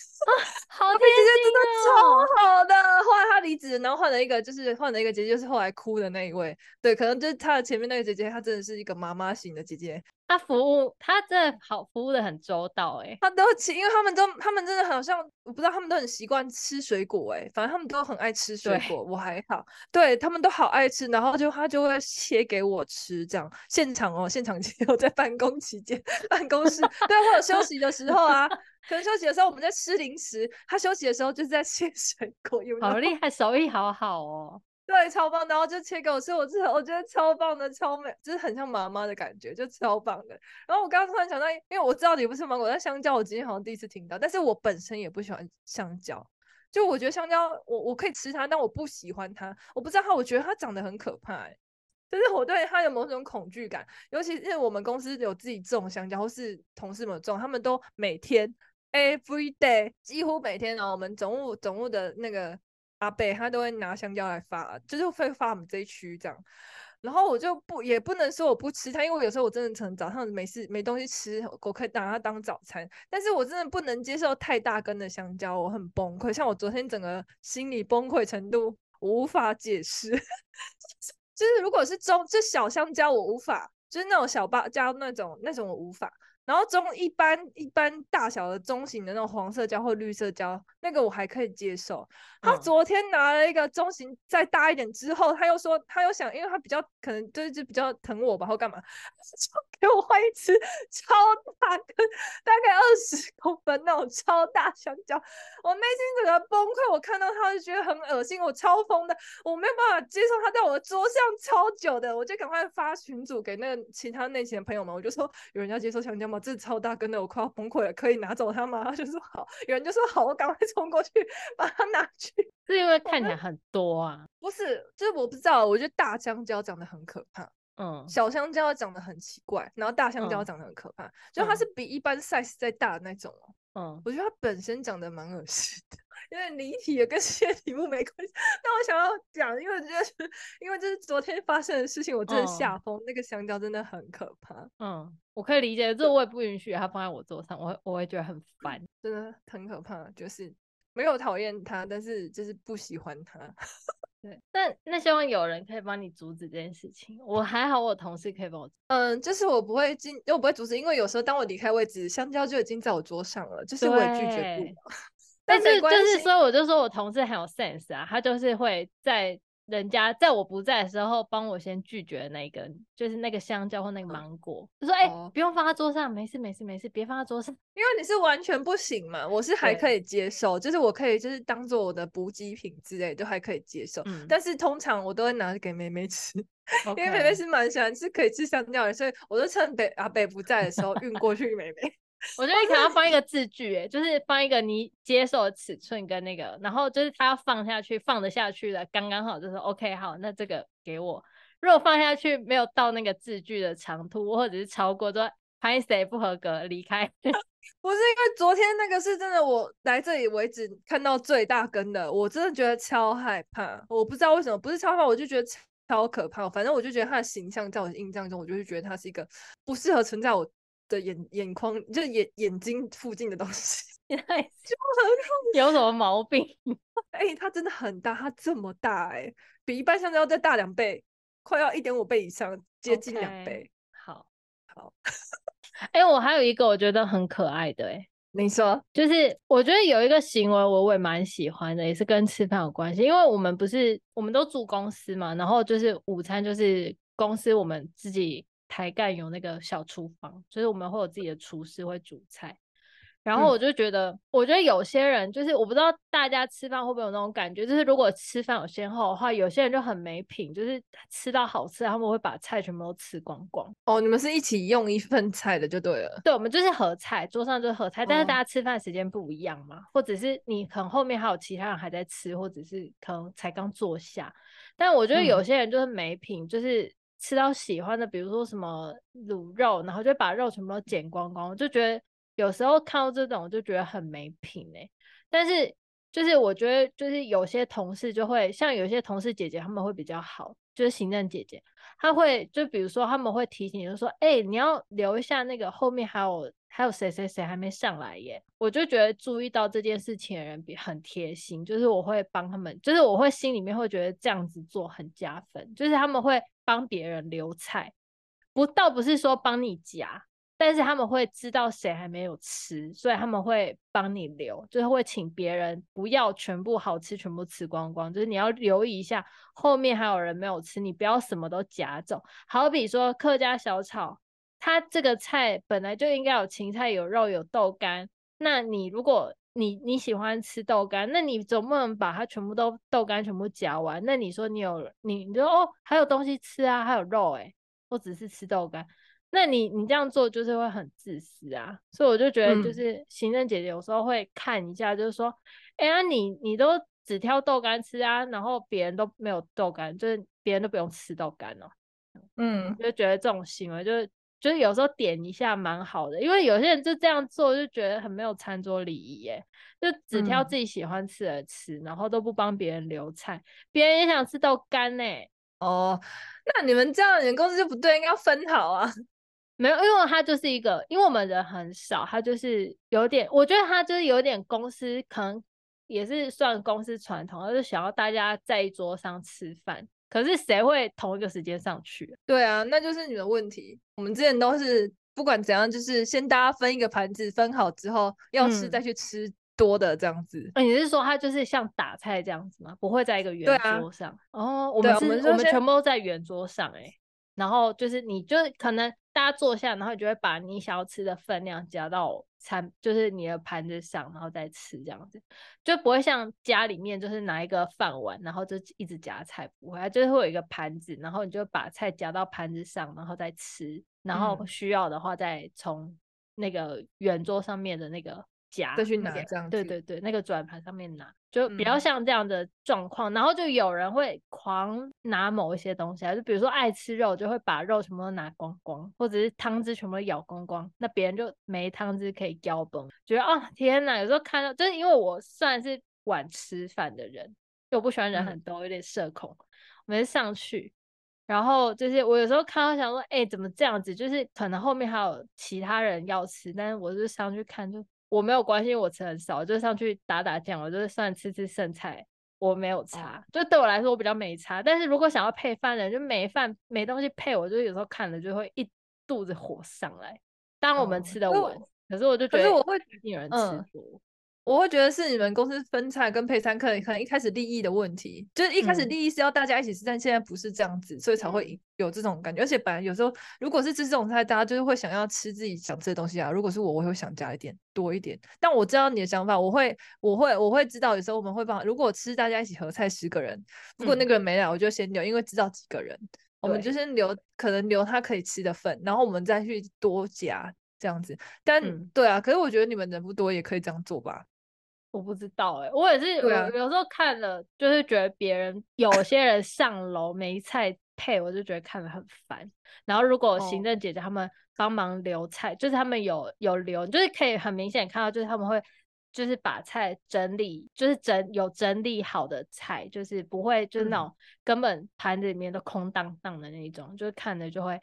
好贴心、哦、真的超好的。后来他离职，然后换了一个，就是换了一个姐姐，就是后来哭的那一位，对，可能就是他的前面那个姐姐，她真的是一个妈妈型的姐姐。他服务，他真的好服务的很周到哎、欸，他都吃，因为他们都，他们真的好像，我不知道他们都很习惯吃水果哎、欸，反正他们都很爱吃水果，我还好，对他们都好爱吃，然后就他就会切给我吃，这样现场哦，现场切，我在办公期间，办公室对，或者休息的时候啊，可能休息的时候我们在吃零食，他休息的时候就是在切水果，有？好厉害，手艺好好哦。对，超棒，然后就切给我吃，我吃，我觉得超棒的，超美，就是很像妈妈的感觉，就超棒的。然后我刚刚突然想到，因为我知道你不是芒果，但香蕉我今天好像第一次听到，但是我本身也不喜欢香蕉，就我觉得香蕉我我可以吃它，但我不喜欢它，我不知道它，我觉得它长得很可怕、欸，就是我对他有某种恐惧感，尤其是我们公司有自己种香蕉，或是同事们种，他们都每天 every day 几乎每天哦，我们总务总务的那个。阿伯他都会拿香蕉来发，就是会发我们这一区这样，然后我就不也不能说我不吃它，因为有时候我真的从早上没事没东西吃，我可以拿它当早餐，但是我真的不能接受太大根的香蕉，我很崩溃。像我昨天整个心理崩溃程度，无法解释。就是如果是中就小香蕉，我无法；就是那种小芭蕉那种那种我无法。然后中一般一般大小的中型的那种黄色胶或绿色胶，那个我还可以接受。他昨天拿了一个中型再大一点之后，他又说他又想，因为他比较可能就是就比较疼我吧，或干嘛，就给我换一只超大根，大概二十公分那种超大香蕉。我内心整个崩溃，我看到他就觉得很恶心，我超疯的，我没有办法接受他在我的桌上超久的，我就赶快发群组给那个其他内勤的朋友们，我就说有人要接受香蕉吗？这超大根的，我快要崩溃了，可以拿走它吗？他就说好，有人就说好，我赶快冲过去把它拿去。是因为看起来很多啊？不是，就是我不知道，我觉得大香蕉长得很可怕，嗯，小香蕉长得很奇怪，然后大香蕉长得很可怕，嗯、就它是比一般 size 再大的那种哦，嗯，我觉得它本身长得蛮恶心的。有点离题，也跟这些题目没关系。但我想要讲，因为就是因为这是昨天发生的事情，我真的吓疯。嗯、那个香蕉真的很可怕。嗯，我可以理解，这我也不允许它放在我桌上，我我会觉得很烦，真的很可怕。就是没有讨厌它，但是就是不喜欢它。对，但那希望有人可以帮你阻止这件事情。我还好，我同事可以帮我。嗯，就是我不会进，因为我不会阻止，因为有时候当我离开位置，香蕉就已经在我桌上了，就是我也拒绝不了。但是就是说，我就说我同事很有 sense 啊，他就是会在人家在我不在的时候帮我先拒绝那个，就是那个香蕉或那个芒果，就说哎，不用放在桌上，没事没事没事，别放在桌上，因为你是完全不行嘛，我是还可以接受，就是我可以就是当做我的补给品之类都还可以接受，但是通常我都会拿给妹妹吃，因为妹妹是蛮喜欢吃可以吃香蕉的，所以我就趁北阿北不在的时候运过去给妹妹。我觉得你可能要放一个字句，哎，就是放一个你接受的尺寸跟那个，然后就是他要放下去，放得下去的刚刚好，就是 OK 好，那这个给我。如果放下去没有到那个字句的长度，或者是超过，说拍谁不合格离开。不是因为昨天那个是真的，我来这里为止看到最大根的，我真的觉得超害怕。我不知道为什么，不是超怕，我就觉得超可怕。反正我就觉得他的形象在我的印象中，我就是觉得他是一个不适合存在我。的眼眼眶就是眼眼睛附近的东西，就很有什么毛病？哎、欸，它真的很大，它这么大、欸，哎，比一般香蕉要再大两倍，快要一点五倍以上，接近两倍。Okay. 好，好，哎、欸，我还有一个我觉得很可爱的、欸，哎，你说，就是我觉得有一个行为我也蛮喜欢的，也是跟吃饭有关系，因为我们不是我们都住公司嘛，然后就是午餐就是公司我们自己。台干有那个小厨房，就是我们会有自己的厨师会煮菜。然后我就觉得，嗯、我觉得有些人就是我不知道大家吃饭会不会有那种感觉，就是如果吃饭有先后的话，有些人就很没品，就是吃到好吃，他们会把菜全部都吃光光。哦，你们是一起用一份菜的就对了。对，我们就是合菜，桌上就是合菜，但是大家吃饭时间不一样嘛，哦、或者是你可能后面还有其他人还在吃，或者是可能才刚坐下。但我觉得有些人就是没品，嗯、就是。吃到喜欢的，比如说什么卤肉，然后就把肉全部都剪光光，我就觉得有时候看到这种，我就觉得很没品哎。但是就是我觉得，就是有些同事就会像有些同事姐姐他们会比较好，就是行政姐姐，他会就比如说他们会提醒你，就说哎、你要留一下那个后面还有还有谁谁谁还没上来耶。我就觉得注意到这件事情的人比很贴心，就是我会帮他们，就是我会心里面会觉得这样子做很加分，就是他们会。帮别人留菜，不倒不是说帮你夹，但是他们会知道谁还没有吃，所以他们会帮你留，就是会请别人不要全部好吃全部吃光光，就是你要留意一下后面还有人没有吃，你不要什么都夹走。好比说客家小炒，它这个菜本来就应该有芹菜、有肉、有豆干，那你如果你你喜欢吃豆干，那你总不能把它全部都豆干全部夹完？那你说你有你你说哦，还有东西吃啊，还有肉哎，我只是吃豆干，那你你这样做就是会很自私啊。所以我就觉得，就是行政姐姐有时候会看一下，就是说，哎呀、嗯，你你都只挑豆干吃啊，然后别人都没有豆干，就是别人都不用吃豆干哦。嗯，就觉得这种行为就是。就是有时候点一下蛮好的，因为有些人就这样做就觉得很没有餐桌礼仪耶，就只挑自己喜欢吃的吃，嗯、然后都不帮别人留菜，别人也想吃豆干呢。哦，那你们这样，你们公司就不对，应该要分好啊。没有，因为他就是一个，因为我们人很少，他就是有点，我觉得他就是有点公司，可能也是算公司传统，就是想要大家在一桌上吃饭。可是谁会同一个时间上去？对啊，那就是你的问题。我们之前都是不管怎样，就是先大家分一个盘子，分好之后要吃再去吃多的这样子。嗯、你是说他就是像打菜这样子吗？不会在一个圆桌上？啊、哦，我们是，我们，我们全部都在圆桌上哎、欸。然后就是你就可能大家坐下，然后你就会把你想要吃的分量夹到餐，就是你的盘子上，然后再吃这样子，就不会像家里面就是拿一个饭碗，然后就一直夹菜，不会，它就是会有一个盘子，然后你就把菜夹到盘子上，然后再吃，然后需要的话再从那个圆桌上面的那个。夹再去拿这样子，对对对，那个转盘上面拿，就比较像这样的状况。嗯、然后就有人会狂拿某一些东西啊，就比如说爱吃肉，就会把肉全部都拿光光，或者是汤汁全部都舀光光，那别人就没汤汁可以浇崩。觉得哦，天哪！有时候看到，就是因为我算是晚吃饭的人，就我不喜欢人很多，嗯、有点社恐，我每次上去，然后就是我有时候看到想说，哎、欸，怎么这样子？就是可能后面还有其他人要吃，但是我就上去看就。我没有关系，我吃很少，就上去打打酱，我就是算吃吃剩菜，我没有差，就对我来说我比较没差。但是如果想要配饭的人，就没饭没东西配，我就有时候看了就会一肚子火上来。当然我们吃的完，哦、可是我就觉得，可是我会有人吃多。我会觉得是你们公司分菜跟配餐，可能可能一开始利益的问题，就是一开始利益是要大家一起吃，嗯、但现在不是这样子，所以才会有这种感觉。而且本来有时候如果是吃这种菜，大家就是会想要吃自己想吃的东西啊。如果是我，我会想加一点多一点。但我知道你的想法，我会我会我会知道，有时候我们会帮。如果吃大家一起合菜十个人，如果那个人没来，我就先留，因为知道几个人，嗯、我们就先留，可能留他可以吃的份，然后我们再去多加这样子。但、嗯、对啊，可是我觉得你们人不多，也可以这样做吧。我不知道哎、欸，我也是，啊、我有时候看了，就是觉得别人有些人上楼没菜配，我就觉得看得很烦。然后如果行政姐姐他们帮忙留菜，哦、就是他们有有留，就是可以很明显看到，就是他们会就是把菜整理，就是整有整理好的菜，就是不会就是那种根本盘子里面都空荡荡的那种，嗯、就是看着就会。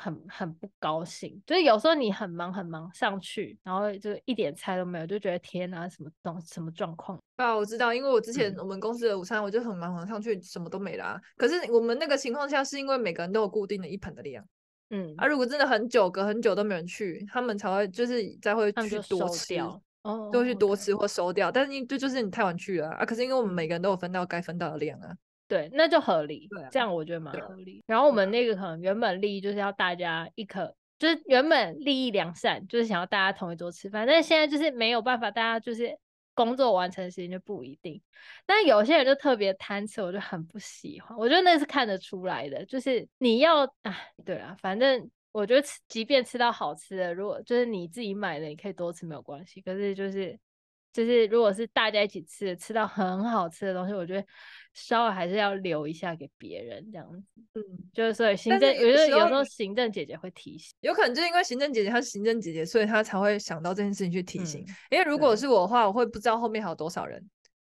很很不高兴，就是有时候你很忙很忙上去，然后就一点菜都没有，就觉得天哪，什么东什么状况？啊，我知道，因为我之前我们公司的午餐，我就很忙忙上去，什么都没啦、啊。可是我们那个情况下，是因为每个人都有固定的一盆的量，嗯，啊，如果真的很久隔很久都没人去，他们才会就是再会去多吃掉，哦，都会去多吃或收掉。但是你这就是你太晚去了啊，可是因为我们每个人都有分到该分到的量啊。对，那就合理，啊、这样我觉得蛮合理。然后我们那个可能原本利益就是要大家一颗，就是原本利益良善，就是想要大家同一桌吃饭。但是现在就是没有办法，大家就是工作完成时间就不一定。但有些人就特别贪吃，我就很不喜欢。我觉得那是看得出来的，就是你要啊，对啊，反正我觉得吃，即便吃到好吃的，如果就是你自己买的，你可以多吃没有关系。可是就是就是如果是大家一起吃的，吃到很好吃的东西，我觉得。稍微还是要留一下给别人这样子，嗯，就是所以行政，我觉得有时候行政姐姐会提醒，有可能就是因为行政姐姐她是行政姐姐，所以她才会想到这件事情去提醒。嗯、因为如果是我的话，我会不知道后面还有多少人，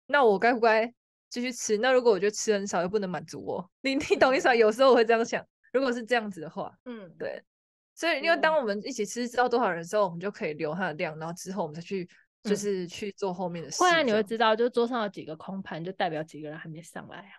那我该不该继续吃？那如果我觉得吃很少又不能满足我，你你懂意思吗？有时候我会这样想，如果是这样子的话，嗯，对。所以因为当我们一起吃知道多少人的时候，我们就可以留它的量，然后之后我们再去。就是去做后面的事。后来你会知道，就桌上有几个空盘，就代表几个人还没上来啊。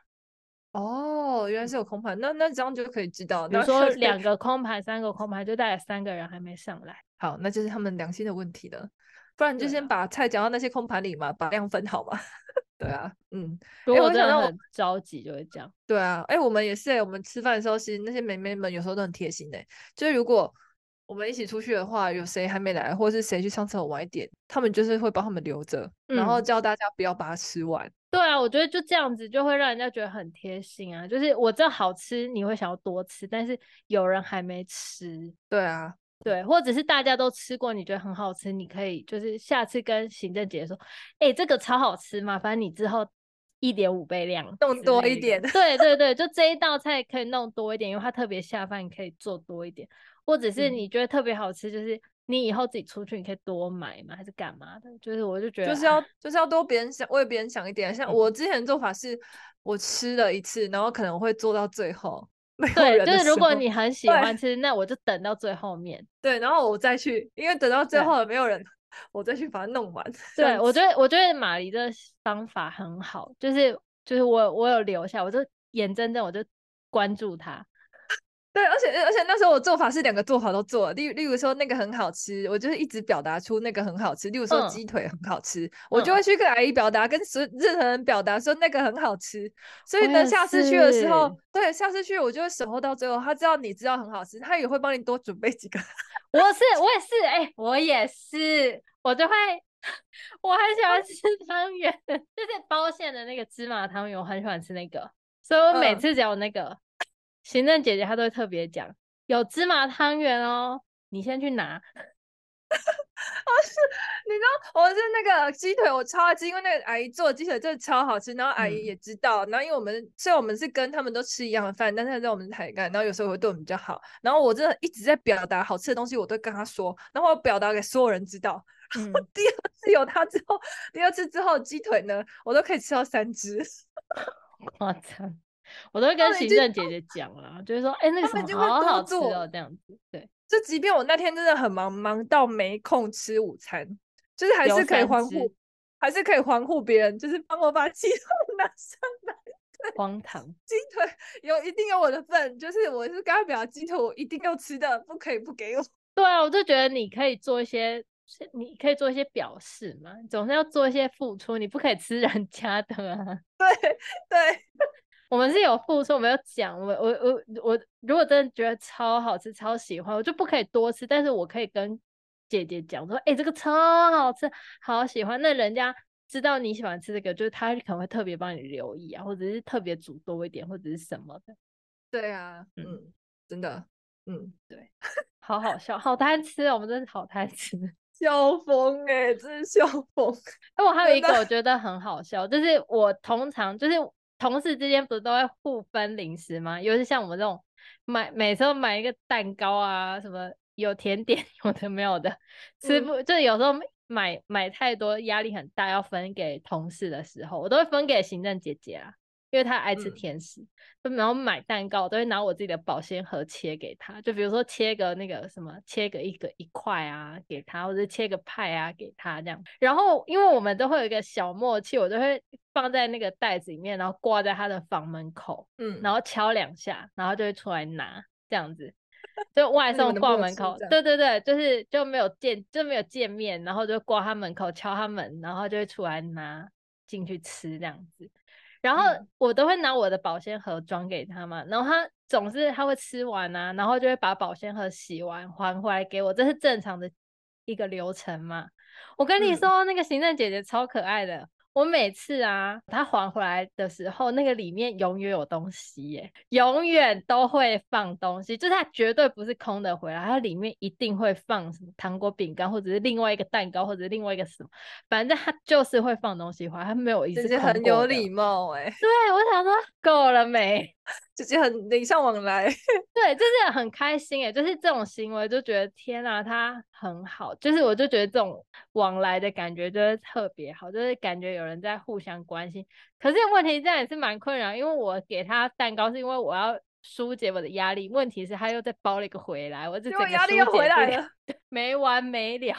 哦，原来是有空盘，那那这样就可以知道。比如说两个空盘，三个空盘，就代表三个人还没上来。好，那就是他们良心的问题了。不然就先把菜夹到那些空盘里嘛，把量分好嘛。对啊，嗯。如果真的很着急，就会这样。对啊，哎，我们也是，我们吃饭的时候，其实那些妹妹们有时候都很贴心的，就是如果。我们一起出去的话，有谁还没来，或是谁去上厕所晚一点，他们就是会帮他们留着，嗯、然后叫大家不要把它吃完。对啊，我觉得就这样子就会让人家觉得很贴心啊。就是我知道好吃，你会想要多吃，但是有人还没吃。对啊，对，或者是大家都吃过，你觉得很好吃，你可以就是下次跟行政姐姐说，哎、欸，这个超好吃嘛，反正你之后一点五倍量弄多一点。对对对，就这一道菜可以弄多一点，因为它特别下饭，你可以做多一点。或者是你觉得特别好吃，嗯、就是你以后自己出去你可以多买嘛，还是干嘛的？就是我就觉得就是要就是要多别人想，为别人想一点。像我之前的做法是，我吃了一次，然后可能会做到最后。对，就是如果你很喜欢吃，那我就等到最后面。对，然后我再去，因为等到最后没有人，我再去把它弄完。对，我觉得我觉得马黎的方法很好，就是就是我我有留下，我就眼睁睁我就关注他。对，而且而且那时候我做法是两个做法都做了，例例如说那个很好吃，我就是一直表达出那个很好吃。例如说鸡腿很好吃，嗯、我就会去跟阿姨表达，跟所任何人表达说那个很好吃。所以呢，下次去的时候，对，下次去我就会守候到最后，他知道你知道很好吃，他也会帮你多准备几个。我是我也是，哎、欸，我也是，我就会，我很喜欢吃汤圆，就是包馅的那个芝麻汤圆，我很喜欢吃那个，所以我每次只要那个。嗯行政姐姐她都会特别讲，有芝麻汤圆哦，你先去拿。哦，是，你知道我是那个鸡腿，我超爱吃，因为那个阿姨做的鸡腿真的超好吃，然后阿姨也知道，嗯、然后因为我们虽然我们是跟他们都吃一样的饭，但是她在我们是台干，然后有时候会对我们比较好，然后我真的一直在表达好吃的东西，我都跟她说，然后我表达给所有人知道。然后、第二次有她之后，第二次之后鸡腿呢，我都可以吃到三只。我操！我都会跟行政姐姐讲了，就是说，哎、欸，那个什么好好吃哦，这样子。对，就即便我那天真的很忙，忙到没空吃午餐，就是还是可以欢呼，还是可以欢呼别人，就是帮我把鸡腿 拿上来。荒唐，鸡腿有一定有我的份，就是我是跟他表鸡腿我一定要吃的，不可以不给我。对啊，我就觉得你可以做一些，你可以做一些表示嘛，总是要做一些付出，你不可以吃人家的啊。对 对。我们是有付出，我们有讲，我我我我如果真的觉得超好吃、超喜欢，我就不可以多吃，但是我可以跟姐姐讲说，哎、欸，这个超好吃，好喜欢。那人家知道你喜欢吃这个，就是他可能会特别帮你留意啊，或者是特别煮多一点，或者是什么的。对啊，嗯，嗯真的，嗯，对，好好笑，好贪吃，我们真的好贪吃，笑疯哎，真是笑疯。哎，我还有一个我觉得很好笑，就是我通常就是。同事之间不是都会互分零食吗？尤其像我们这种买每次都买一个蛋糕啊，什么有甜点 有的没有的，吃不、嗯、就有时候买买太多压力很大，要分给同事的时候，我都会分给行政姐姐啊。因为他爱吃甜食，嗯、然后买蛋糕都会拿我自己的保鲜盒切给他，就比如说切个那个什么，切个一个一块啊给他，或者切个派啊给他这样。然后因为我们都会有一个小默契，我都会放在那个袋子里面，然后挂在他的房门口，嗯，然后敲两下，然后就会出来拿这样子，就外送挂门口，对对对，就是就没有见就没有见面，然后就挂他门口敲他门，然后就会出来拿进去吃这样子。然后我都会拿我的保鲜盒装给他嘛，然后他总是他会吃完啊，然后就会把保鲜盒洗完还回来给我，这是正常的一个流程嘛。我跟你说，嗯、那个行政姐姐超可爱的。我每次啊，他还回来的时候，那个里面永远有东西耶，永远都会放东西，就是他绝对不是空的回来，他里面一定会放什么糖果、饼干，或者是另外一个蛋糕，或者是另外一个什么，反正他就是会放东西回来，他没有一次空过的。很有礼貌哎。对，我想说够了没？直接很礼尚往来，对，就是很开心哎，就是这种行为就觉得天啊，他很好，就是我就觉得这种往来的感觉就是特别好，就是感觉有人在互相关心。可是问题这样也是蛮困扰，因为我给他蛋糕是因为我要疏解我的压力，问题是他又再包了一个回来，我这整个压力又回来了，没完没了。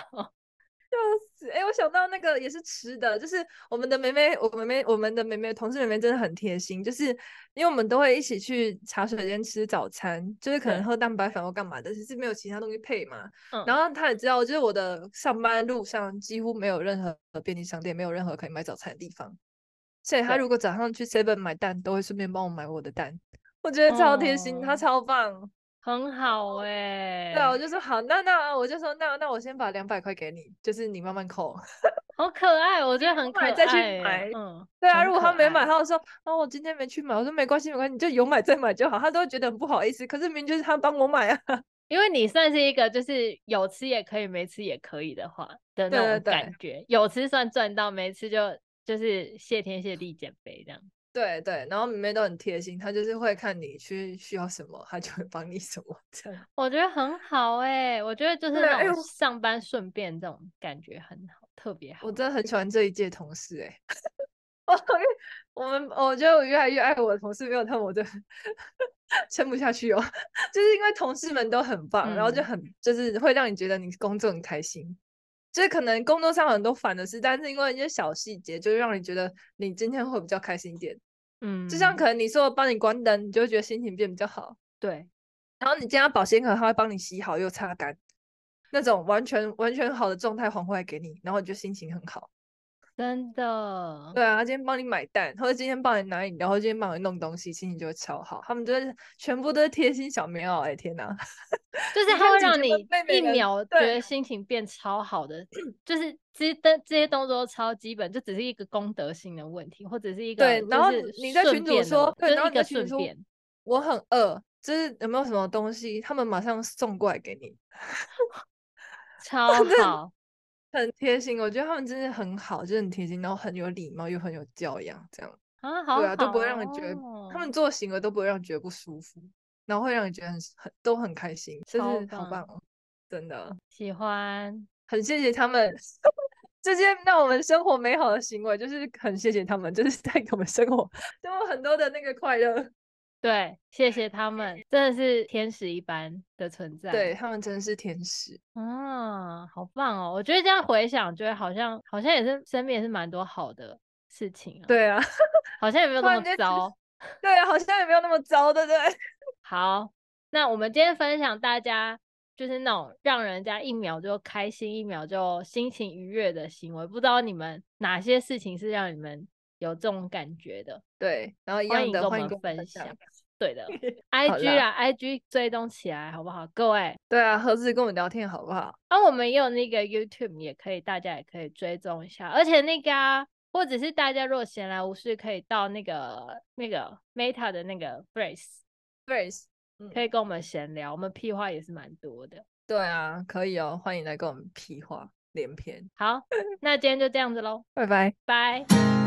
就是，哎、欸，我想到那个也是吃的，就是我们的妹妹，我妹妹，我们的妹妹，同事妹妹真的很贴心，就是因为我们都会一起去茶水间吃早餐，就是可能喝蛋白粉或干嘛的，其实没有其他东西配嘛。嗯、然后她也知道，就是我的上班路上几乎没有任何便利商店，没有任何可以买早餐的地方，所以她如果早上去 Seven 买蛋，都会顺便帮我买我的蛋，我觉得超贴心，她、哦、超棒。很好哎、欸，对啊，我就说好，那那我就说那那我先把两百块给你，就是你慢慢扣。好可爱，我觉得很可爱、欸。再去买，嗯，对啊，如果他没买，他就说啊，我今天没去买，我说没关系没关系，你就有买再买就好，他都会觉得很不好意思。可是明明就是他帮我买啊，因为你算是一个就是有吃也可以，没吃也可以的话的那种感觉，对对对，有吃算赚到，没吃就就是谢天谢地减肥这样。对对，然后妹妹都很贴心，她就是会看你去需要什么，她就会帮你什么这样。我觉得很好哎、欸，我觉得就是那种上班顺便这种感觉很好，特别好。我真的很喜欢这一届同事哎、欸，我们我觉得我越来越爱我的同事，没有他们我就 撑不下去哦。就是因为同事们都很棒，嗯、然后就很就是会让你觉得你工作很开心。就是可能工作上很多烦的事，但是因为一些小细节，就会让你觉得你今天会比较开心一点。嗯，就像可能你说帮你关灯，你就会觉得心情变比较好。对，然后你今天保鲜盒，他会帮你洗好又擦干，那种完全完全好的状态还回来给你，然后你就心情很好。真的，对啊，他今天帮你买蛋，或者今天帮你拿饮料，或者今天帮你弄东西，心情就会超好。他们就是全部都是贴心小棉袄，哎天哪！就是他会让你一秒觉得心情变超好的，就是这些这些动作超基本，就只是一个功德性的问题，或者是一个对。然后你在群主说，对，然后你在群主说，我很饿，就是有没有什么东西，他们马上送过来给你，超 好。很贴心，我觉得他们真的很好，就很贴心，然后很有礼貌，又很有教养，这样啊，好，对啊，都不会让你觉得他们做行为都不会让你觉得不舒服，然后会让你觉得很很都很开心，真是好棒哦，真的喜欢，很谢谢他们 这些让我们生活美好的行为，就是很谢谢他们，就是带给我们生活 都有很多的那个快乐。对，谢谢他们，真的是天使一般的存在。对，他们真的是天使，啊，好棒哦！我觉得这样回想，觉得好像好像也是身边也是蛮多好的事情啊。对啊，好像也没有那么糟。对啊，好像也没有那么糟，对不对？好，那我们今天分享大家就是那种让人家一秒就开心，一秒就心情愉悦的行为，不知道你们哪些事情是让你们有这种感觉的？对，然后一样的欢迎跟我们分享。对的，IG 啊，IG 追踪起来好不好？各位，对啊，何止跟我们聊天好不好？啊，我们也有那个 YouTube，也可以，大家也可以追踪一下。而且那个啊，或者是大家如果闲来无事，可以到那个那个 Meta 的那个 Threads，Threads，可以跟我们闲聊，我们屁话也是蛮多的。对啊，可以哦，欢迎来跟我们屁话连篇。好，那今天就这样子喽，拜拜，拜。